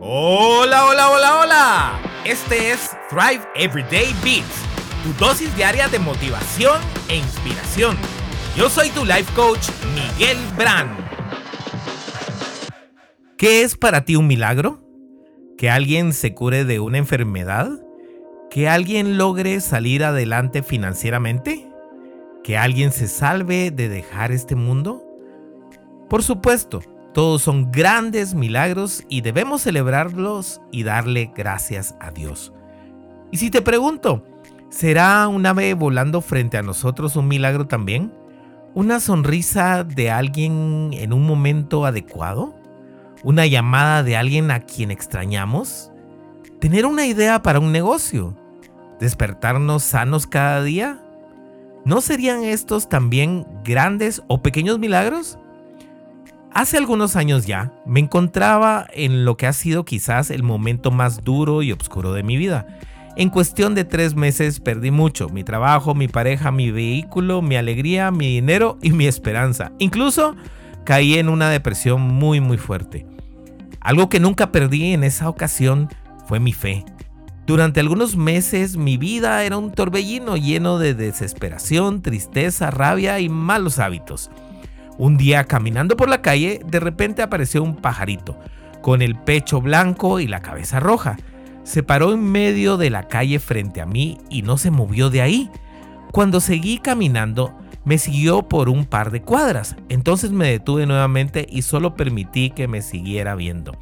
Hola, hola, hola, hola. Este es Thrive Everyday Beats, tu dosis diaria de motivación e inspiración. Yo soy tu life coach, Miguel Brand. ¿Qué es para ti un milagro? ¿Que alguien se cure de una enfermedad? ¿Que alguien logre salir adelante financieramente? ¿Que alguien se salve de dejar este mundo? Por supuesto, todos son grandes milagros y debemos celebrarlos y darle gracias a Dios. Y si te pregunto, ¿será un ave volando frente a nosotros un milagro también? ¿Una sonrisa de alguien en un momento adecuado? ¿Una llamada de alguien a quien extrañamos? ¿Tener una idea para un negocio? ¿Despertarnos sanos cada día? ¿No serían estos también grandes o pequeños milagros? Hace algunos años ya me encontraba en lo que ha sido quizás el momento más duro y oscuro de mi vida. En cuestión de tres meses perdí mucho, mi trabajo, mi pareja, mi vehículo, mi alegría, mi dinero y mi esperanza. Incluso caí en una depresión muy muy fuerte. Algo que nunca perdí en esa ocasión fue mi fe. Durante algunos meses mi vida era un torbellino lleno de desesperación, tristeza, rabia y malos hábitos. Un día caminando por la calle, de repente apareció un pajarito, con el pecho blanco y la cabeza roja. Se paró en medio de la calle frente a mí y no se movió de ahí. Cuando seguí caminando, me siguió por un par de cuadras. Entonces me detuve nuevamente y solo permití que me siguiera viendo.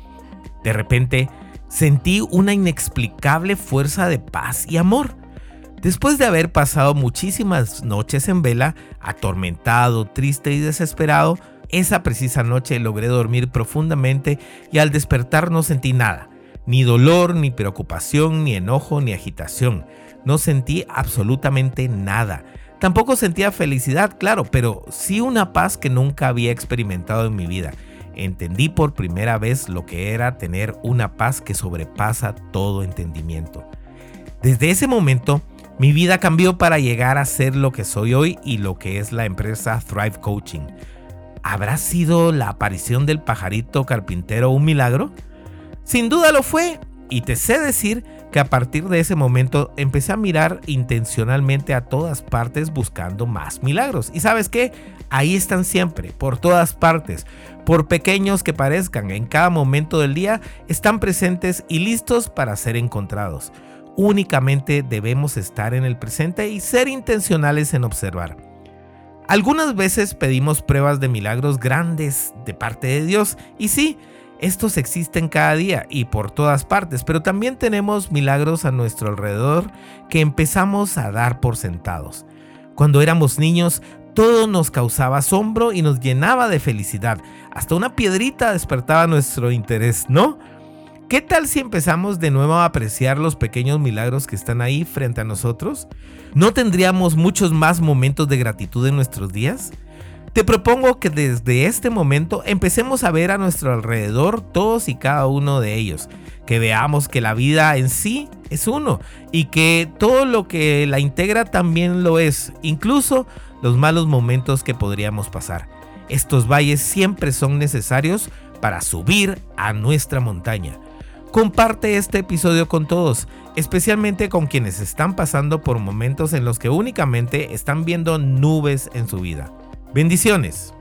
De repente, sentí una inexplicable fuerza de paz y amor. Después de haber pasado muchísimas noches en vela, atormentado, triste y desesperado, esa precisa noche logré dormir profundamente y al despertar no sentí nada, ni dolor, ni preocupación, ni enojo, ni agitación. No sentí absolutamente nada. Tampoco sentía felicidad, claro, pero sí una paz que nunca había experimentado en mi vida. Entendí por primera vez lo que era tener una paz que sobrepasa todo entendimiento. Desde ese momento, mi vida cambió para llegar a ser lo que soy hoy y lo que es la empresa Thrive Coaching. ¿Habrá sido la aparición del pajarito carpintero un milagro? Sin duda lo fue, y te sé decir que a partir de ese momento empecé a mirar intencionalmente a todas partes buscando más milagros. Y sabes qué? Ahí están siempre, por todas partes. Por pequeños que parezcan, en cada momento del día están presentes y listos para ser encontrados. Únicamente debemos estar en el presente y ser intencionales en observar. Algunas veces pedimos pruebas de milagros grandes de parte de Dios y sí, estos existen cada día y por todas partes, pero también tenemos milagros a nuestro alrededor que empezamos a dar por sentados. Cuando éramos niños, todo nos causaba asombro y nos llenaba de felicidad. Hasta una piedrita despertaba nuestro interés, ¿no? ¿Qué tal si empezamos de nuevo a apreciar los pequeños milagros que están ahí frente a nosotros? ¿No tendríamos muchos más momentos de gratitud en nuestros días? Te propongo que desde este momento empecemos a ver a nuestro alrededor todos y cada uno de ellos, que veamos que la vida en sí es uno y que todo lo que la integra también lo es, incluso los malos momentos que podríamos pasar. Estos valles siempre son necesarios para subir a nuestra montaña. Comparte este episodio con todos, especialmente con quienes están pasando por momentos en los que únicamente están viendo nubes en su vida. Bendiciones.